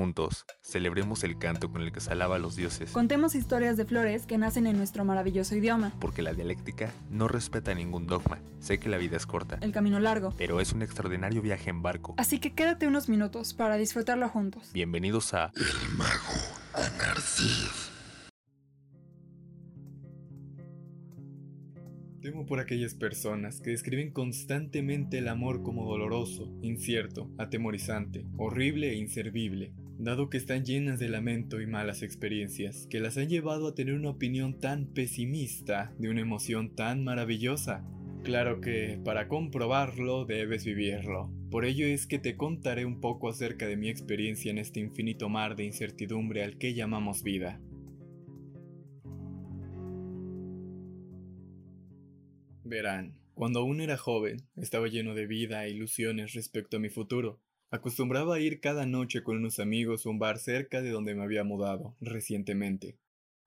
Juntos, celebremos el canto con el que se alaba a los dioses. Contemos historias de flores que nacen en nuestro maravilloso idioma. Porque la dialéctica no respeta ningún dogma. Sé que la vida es corta. El camino largo. Pero es un extraordinario viaje en barco. Así que quédate unos minutos para disfrutarlo juntos. Bienvenidos a El mago Anarcid. Temo por aquellas personas que describen constantemente el amor como doloroso, incierto, atemorizante, horrible e inservible, dado que están llenas de lamento y malas experiencias, que las han llevado a tener una opinión tan pesimista de una emoción tan maravillosa. Claro que, para comprobarlo, debes vivirlo. Por ello es que te contaré un poco acerca de mi experiencia en este infinito mar de incertidumbre al que llamamos vida. Verán, cuando aún era joven, estaba lleno de vida e ilusiones respecto a mi futuro. Acostumbraba a ir cada noche con unos amigos a un bar cerca de donde me había mudado recientemente.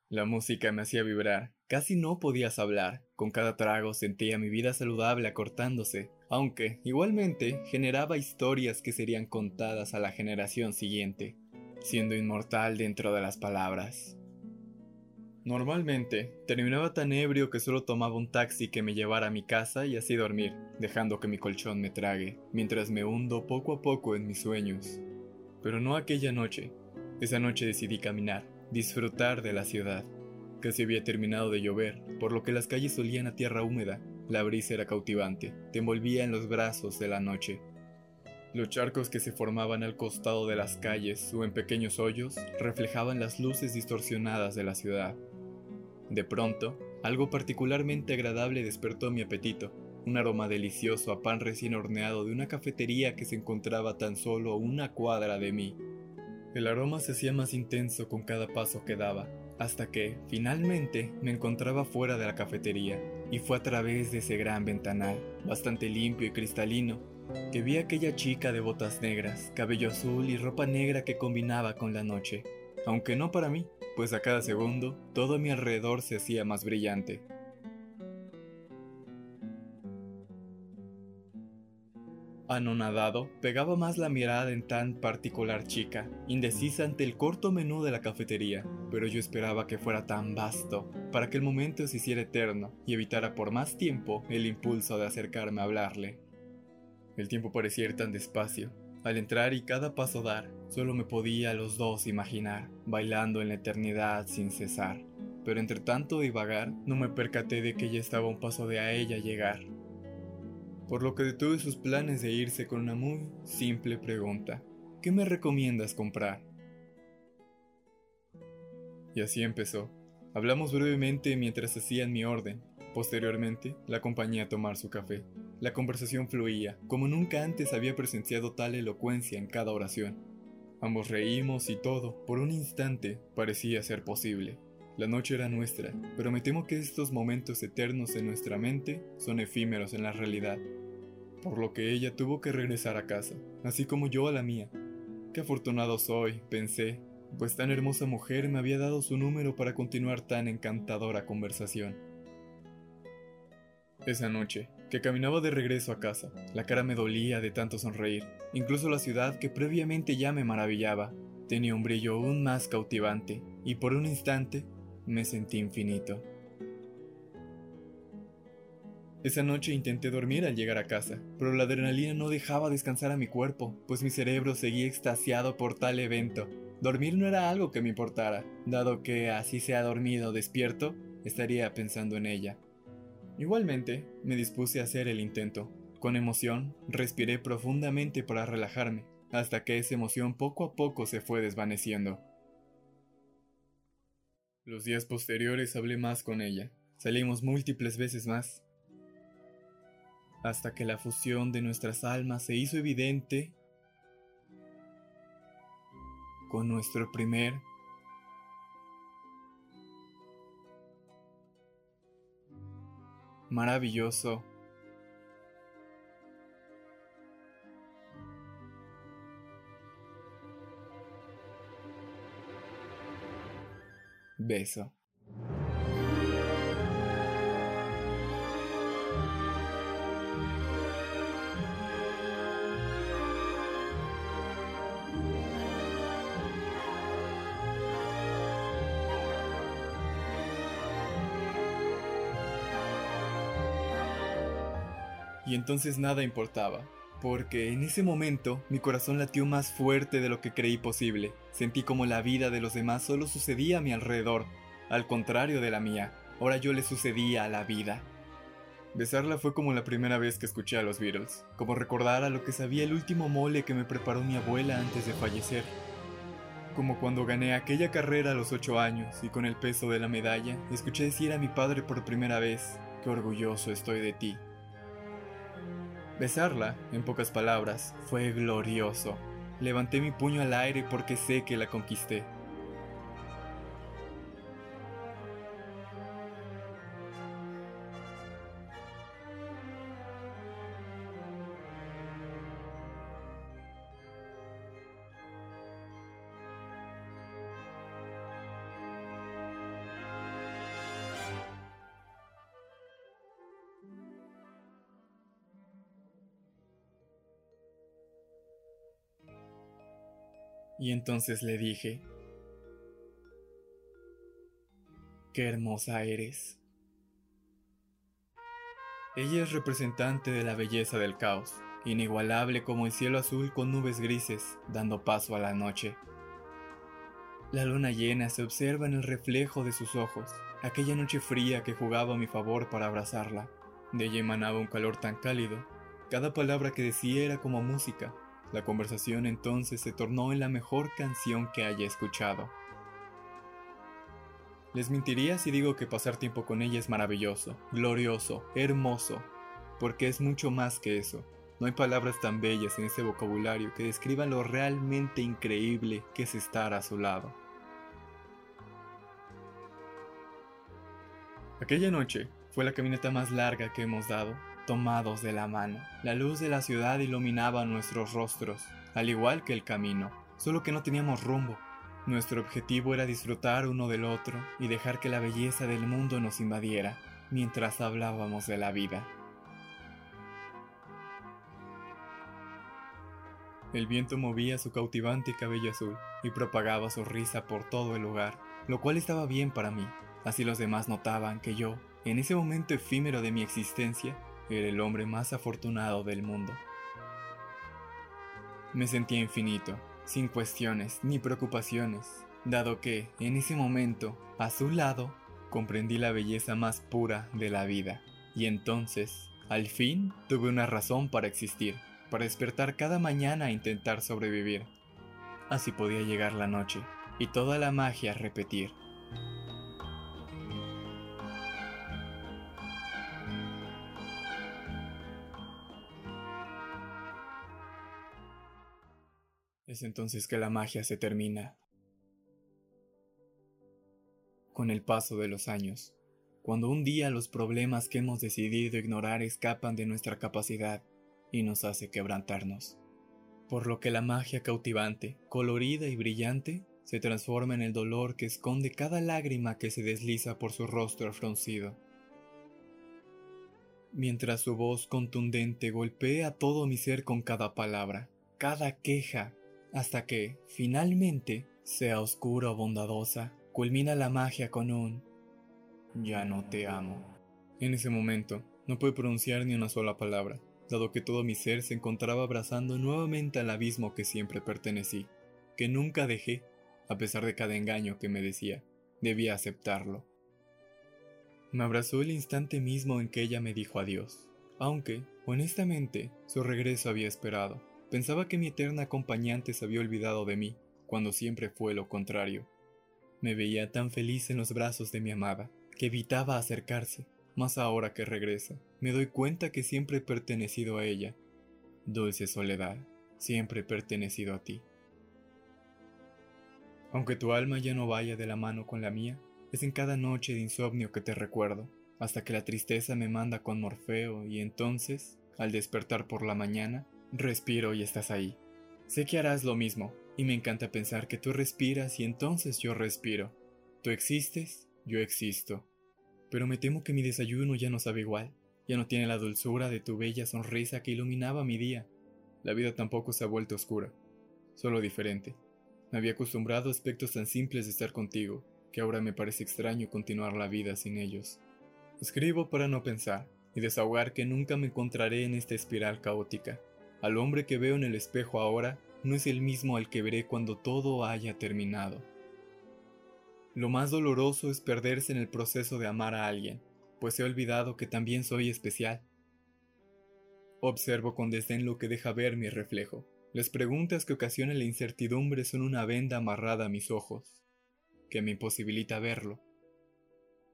La música me hacía vibrar, casi no podías hablar, con cada trago sentía mi vida saludable acortándose, aunque, igualmente, generaba historias que serían contadas a la generación siguiente, siendo inmortal dentro de las palabras. Normalmente, terminaba tan ebrio que solo tomaba un taxi que me llevara a mi casa y así dormir, dejando que mi colchón me trague, mientras me hundo poco a poco en mis sueños. Pero no aquella noche. Esa noche decidí caminar, disfrutar de la ciudad. Casi había terminado de llover, por lo que las calles olían a tierra húmeda. La brisa era cautivante, te envolvía en los brazos de la noche. Los charcos que se formaban al costado de las calles o en pequeños hoyos reflejaban las luces distorsionadas de la ciudad. De pronto, algo particularmente agradable despertó mi apetito, un aroma delicioso a pan recién horneado de una cafetería que se encontraba tan solo una cuadra de mí. El aroma se hacía más intenso con cada paso que daba, hasta que, finalmente, me encontraba fuera de la cafetería, y fue a través de ese gran ventanal, bastante limpio y cristalino, que vi a aquella chica de botas negras, cabello azul y ropa negra que combinaba con la noche, aunque no para mí, pues a cada segundo todo a mi alrededor se hacía más brillante. Anonadado, pegaba más la mirada en tan particular chica, indecisa ante el corto menú de la cafetería, pero yo esperaba que fuera tan vasto, para que el momento se hiciera eterno y evitara por más tiempo el impulso de acercarme a hablarle. El tiempo parecía ir tan despacio. Al entrar y cada paso dar, solo me podía los dos imaginar, bailando en la eternidad sin cesar. Pero entre tanto divagar, no me percaté de que ya estaba un paso de a ella llegar. Por lo que detuve sus planes de irse con una muy simple pregunta. ¿Qué me recomiendas comprar? Y así empezó. Hablamos brevemente mientras hacían mi orden. Posteriormente, la acompañé a tomar su café. La conversación fluía, como nunca antes había presenciado tal elocuencia en cada oración. Ambos reímos y todo, por un instante, parecía ser posible. La noche era nuestra, pero me temo que estos momentos eternos en nuestra mente son efímeros en la realidad. Por lo que ella tuvo que regresar a casa, así como yo a la mía. Qué afortunado soy, pensé, pues tan hermosa mujer me había dado su número para continuar tan encantadora conversación. Esa noche, que caminaba de regreso a casa, la cara me dolía de tanto sonreír. Incluso la ciudad que previamente ya me maravillaba, tenía un brillo aún más cautivante, y por un instante me sentí infinito. Esa noche intenté dormir al llegar a casa, pero la adrenalina no dejaba descansar a mi cuerpo, pues mi cerebro seguía extasiado por tal evento. Dormir no era algo que me importara, dado que así sea dormido o despierto, estaría pensando en ella. Igualmente, me dispuse a hacer el intento. Con emoción, respiré profundamente para relajarme, hasta que esa emoción poco a poco se fue desvaneciendo. Los días posteriores hablé más con ella. Salimos múltiples veces más. Hasta que la fusión de nuestras almas se hizo evidente con nuestro primer maravilloso beso. Y entonces nada importaba, porque en ese momento mi corazón latió más fuerte de lo que creí posible. Sentí como la vida de los demás solo sucedía a mi alrededor, al contrario de la mía. Ahora yo le sucedía a la vida. Besarla fue como la primera vez que escuché a los Beatles, como recordar a lo que sabía el último mole que me preparó mi abuela antes de fallecer. Como cuando gané aquella carrera a los ocho años y con el peso de la medalla escuché decir a mi padre por primera vez, qué orgulloso estoy de ti. Besarla, en pocas palabras, fue glorioso. Levanté mi puño al aire porque sé que la conquisté. Y entonces le dije, qué hermosa eres. Ella es representante de la belleza del caos, inigualable como el cielo azul con nubes grises, dando paso a la noche. La luna llena se observa en el reflejo de sus ojos, aquella noche fría que jugaba a mi favor para abrazarla. De ella emanaba un calor tan cálido, cada palabra que decía era como música, la conversación entonces se tornó en la mejor canción que haya escuchado. Les mentiría si digo que pasar tiempo con ella es maravilloso, glorioso, hermoso, porque es mucho más que eso. No hay palabras tan bellas en ese vocabulario que describan lo realmente increíble que es estar a su lado. Aquella noche fue la caminata más larga que hemos dado, tomados de la mano. La luz de la ciudad iluminaba nuestros rostros, al igual que el camino, solo que no teníamos rumbo. Nuestro objetivo era disfrutar uno del otro y dejar que la belleza del mundo nos invadiera mientras hablábamos de la vida. El viento movía su cautivante cabello azul y propagaba su risa por todo el lugar, lo cual estaba bien para mí. Así los demás notaban que yo, en ese momento efímero de mi existencia, era el hombre más afortunado del mundo. Me sentía infinito, sin cuestiones ni preocupaciones, dado que, en ese momento, a su lado, comprendí la belleza más pura de la vida. Y entonces, al fin, tuve una razón para existir, para despertar cada mañana a intentar sobrevivir. Así podía llegar la noche, y toda la magia repetir. Es entonces que la magia se termina. Con el paso de los años, cuando un día los problemas que hemos decidido ignorar escapan de nuestra capacidad y nos hace quebrantarnos. Por lo que la magia cautivante, colorida y brillante, se transforma en el dolor que esconde cada lágrima que se desliza por su rostro fruncido. Mientras su voz contundente golpea todo mi ser con cada palabra, cada queja, hasta que, finalmente, sea oscura o bondadosa, culmina la magia con un ya no te amo. En ese momento, no pude pronunciar ni una sola palabra, dado que todo mi ser se encontraba abrazando nuevamente al abismo que siempre pertenecí, que nunca dejé, a pesar de cada engaño que me decía, debía aceptarlo. Me abrazó el instante mismo en que ella me dijo adiós, aunque, honestamente, su regreso había esperado. Pensaba que mi eterna acompañante se había olvidado de mí, cuando siempre fue lo contrario. Me veía tan feliz en los brazos de mi amada, que evitaba acercarse, mas ahora que regresa, me doy cuenta que siempre he pertenecido a ella. Dulce soledad, siempre he pertenecido a ti. Aunque tu alma ya no vaya de la mano con la mía, es en cada noche de insomnio que te recuerdo, hasta que la tristeza me manda con Morfeo y entonces, al despertar por la mañana, Respiro y estás ahí. Sé que harás lo mismo, y me encanta pensar que tú respiras y entonces yo respiro. Tú existes, yo existo. Pero me temo que mi desayuno ya no sabe igual, ya no tiene la dulzura de tu bella sonrisa que iluminaba mi día. La vida tampoco se ha vuelto oscura, solo diferente. Me había acostumbrado a aspectos tan simples de estar contigo, que ahora me parece extraño continuar la vida sin ellos. Escribo para no pensar, y desahogar que nunca me encontraré en esta espiral caótica. Al hombre que veo en el espejo ahora no es el mismo al que veré cuando todo haya terminado. Lo más doloroso es perderse en el proceso de amar a alguien, pues he olvidado que también soy especial. Observo con desdén lo que deja ver mi reflejo. Las preguntas que ocasionan la incertidumbre son una venda amarrada a mis ojos, que me imposibilita verlo.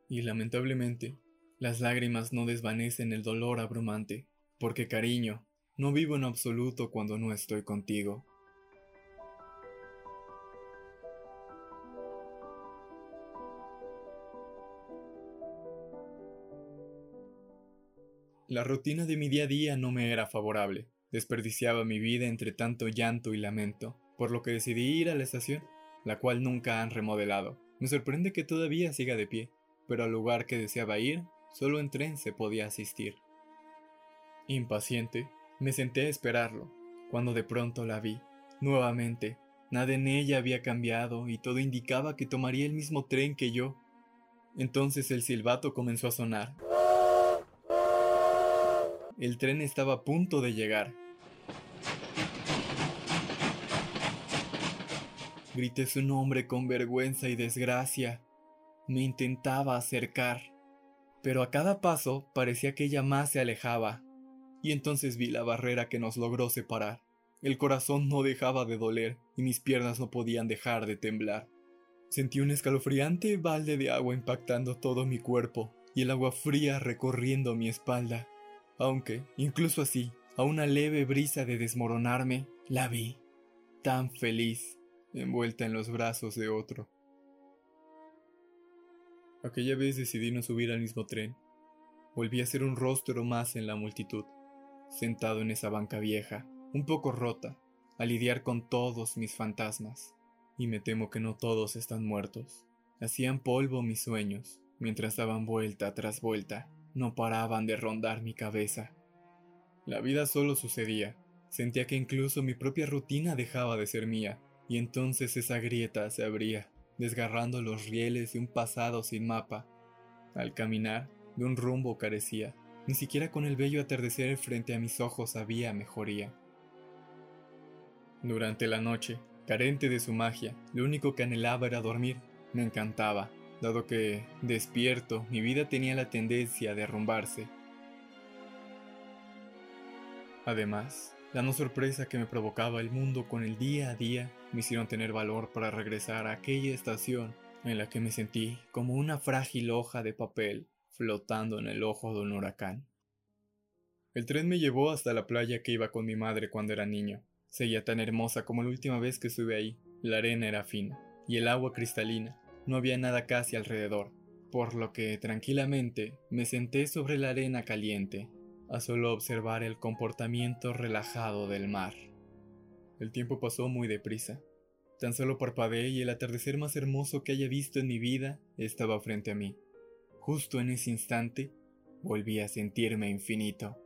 Y lamentablemente, las lágrimas no desvanecen el dolor abrumante, porque cariño, no vivo en absoluto cuando no estoy contigo. La rutina de mi día a día no me era favorable. Desperdiciaba mi vida entre tanto llanto y lamento, por lo que decidí ir a la estación, la cual nunca han remodelado. Me sorprende que todavía siga de pie, pero al lugar que deseaba ir Solo en tren se podía asistir. Impaciente, me senté a esperarlo, cuando de pronto la vi. Nuevamente, nada en ella había cambiado y todo indicaba que tomaría el mismo tren que yo. Entonces el silbato comenzó a sonar. El tren estaba a punto de llegar. Grité su nombre con vergüenza y desgracia. Me intentaba acercar pero a cada paso parecía que ella más se alejaba, y entonces vi la barrera que nos logró separar. El corazón no dejaba de doler y mis piernas no podían dejar de temblar. Sentí un escalofriante balde de agua impactando todo mi cuerpo y el agua fría recorriendo mi espalda. Aunque, incluso así, a una leve brisa de desmoronarme, la vi, tan feliz, envuelta en los brazos de otro. Aquella vez decidí no subir al mismo tren. Volví a ser un rostro más en la multitud, sentado en esa banca vieja, un poco rota, a lidiar con todos mis fantasmas. Y me temo que no todos están muertos. Hacían polvo mis sueños, mientras daban vuelta tras vuelta, no paraban de rondar mi cabeza. La vida solo sucedía. Sentía que incluso mi propia rutina dejaba de ser mía, y entonces esa grieta se abría desgarrando los rieles de un pasado sin mapa. Al caminar, de un rumbo carecía, ni siquiera con el bello atardecer frente a mis ojos había mejoría. Durante la noche, carente de su magia, lo único que anhelaba era dormir. Me encantaba, dado que, despierto, mi vida tenía la tendencia a derrumbarse. Además, la no sorpresa que me provocaba el mundo con el día a día me hicieron tener valor para regresar a aquella estación en la que me sentí como una frágil hoja de papel flotando en el ojo de un huracán. El tren me llevó hasta la playa que iba con mi madre cuando era niño. Seguía tan hermosa como la última vez que estuve ahí. La arena era fina y el agua cristalina. No había nada casi alrededor, por lo que tranquilamente me senté sobre la arena caliente a solo observar el comportamiento relajado del mar. El tiempo pasó muy deprisa. Tan solo parpadeé y el atardecer más hermoso que haya visto en mi vida estaba frente a mí. Justo en ese instante, volví a sentirme infinito.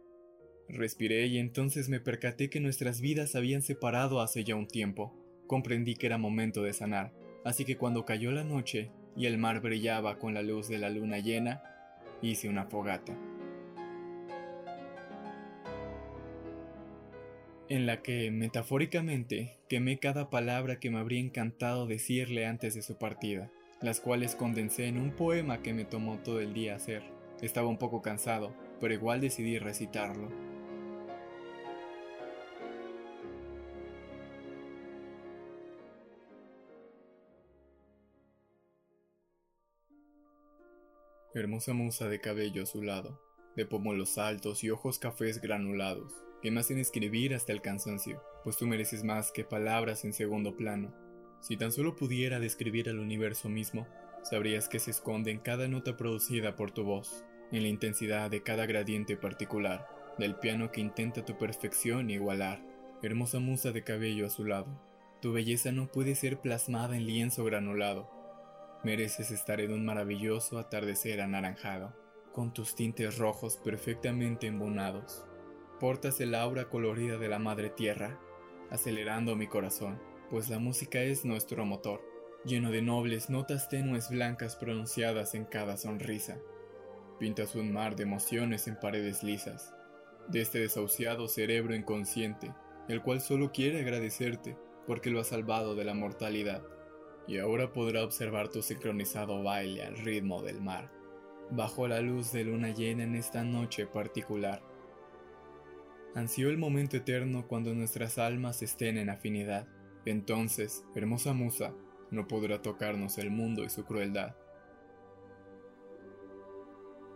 Respiré y entonces me percaté que nuestras vidas habían separado hace ya un tiempo. Comprendí que era momento de sanar, así que cuando cayó la noche y el mar brillaba con la luz de la luna llena, hice una fogata. en la que, metafóricamente, quemé cada palabra que me habría encantado decirle antes de su partida, las cuales condensé en un poema que me tomó todo el día hacer. Estaba un poco cansado, pero igual decidí recitarlo. Hermosa musa de cabello azulado, de pómulos altos y ojos cafés granulados, que me hacen escribir hasta el cansancio, pues tú mereces más que palabras en segundo plano. Si tan solo pudiera describir al universo mismo, sabrías que se esconde en cada nota producida por tu voz, en la intensidad de cada gradiente particular, del piano que intenta tu perfección igualar. Hermosa musa de cabello azulado, tu belleza no puede ser plasmada en lienzo granulado. Mereces estar en un maravilloso atardecer anaranjado, con tus tintes rojos perfectamente embonados portas el aura colorida de la madre tierra, acelerando mi corazón, pues la música es nuestro motor, lleno de nobles notas tenues blancas pronunciadas en cada sonrisa. pintas un mar de emociones en paredes lisas, de este desahuciado cerebro inconsciente, el cual solo quiere agradecerte porque lo ha salvado de la mortalidad, y ahora podrá observar tu sincronizado baile al ritmo del mar, bajo la luz de luna llena en esta noche particular. Ansió el momento eterno cuando nuestras almas estén en afinidad. Entonces, hermosa musa, no podrá tocarnos el mundo y su crueldad.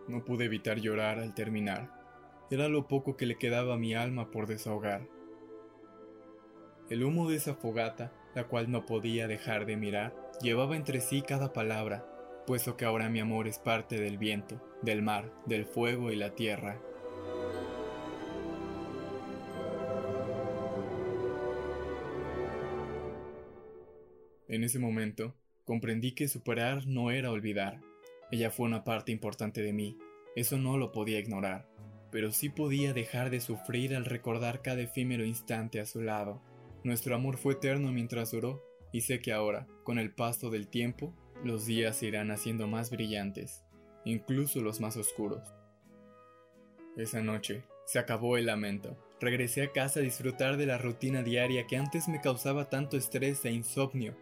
No pude evitar llorar al terminar. Era lo poco que le quedaba a mi alma por desahogar. El humo de esa fogata, la cual no podía dejar de mirar, llevaba entre sí cada palabra, puesto que ahora mi amor es parte del viento, del mar, del fuego y la tierra. En ese momento, comprendí que superar no era olvidar. Ella fue una parte importante de mí, eso no lo podía ignorar, pero sí podía dejar de sufrir al recordar cada efímero instante a su lado. Nuestro amor fue eterno mientras duró, y sé que ahora, con el paso del tiempo, los días irán haciendo más brillantes, incluso los más oscuros. Esa noche, se acabó el lamento. Regresé a casa a disfrutar de la rutina diaria que antes me causaba tanto estrés e insomnio.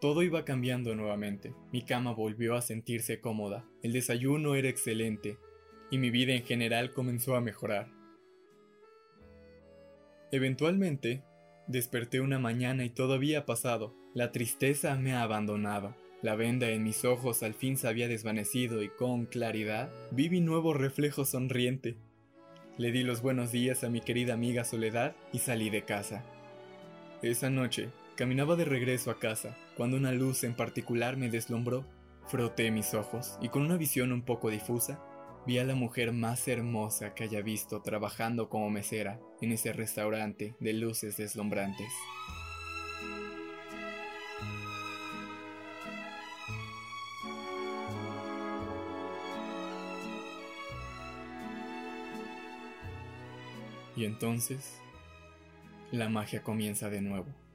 Todo iba cambiando nuevamente. Mi cama volvió a sentirse cómoda, el desayuno era excelente, y mi vida en general comenzó a mejorar. Eventualmente, desperté una mañana y todo había pasado. La tristeza me ha abandonado. La venda en mis ojos al fin se había desvanecido y con claridad vi mi nuevo reflejo sonriente. Le di los buenos días a mi querida amiga Soledad y salí de casa. Esa noche Caminaba de regreso a casa cuando una luz en particular me deslumbró. Froté mis ojos y con una visión un poco difusa vi a la mujer más hermosa que haya visto trabajando como mesera en ese restaurante de luces deslumbrantes. Y entonces, la magia comienza de nuevo.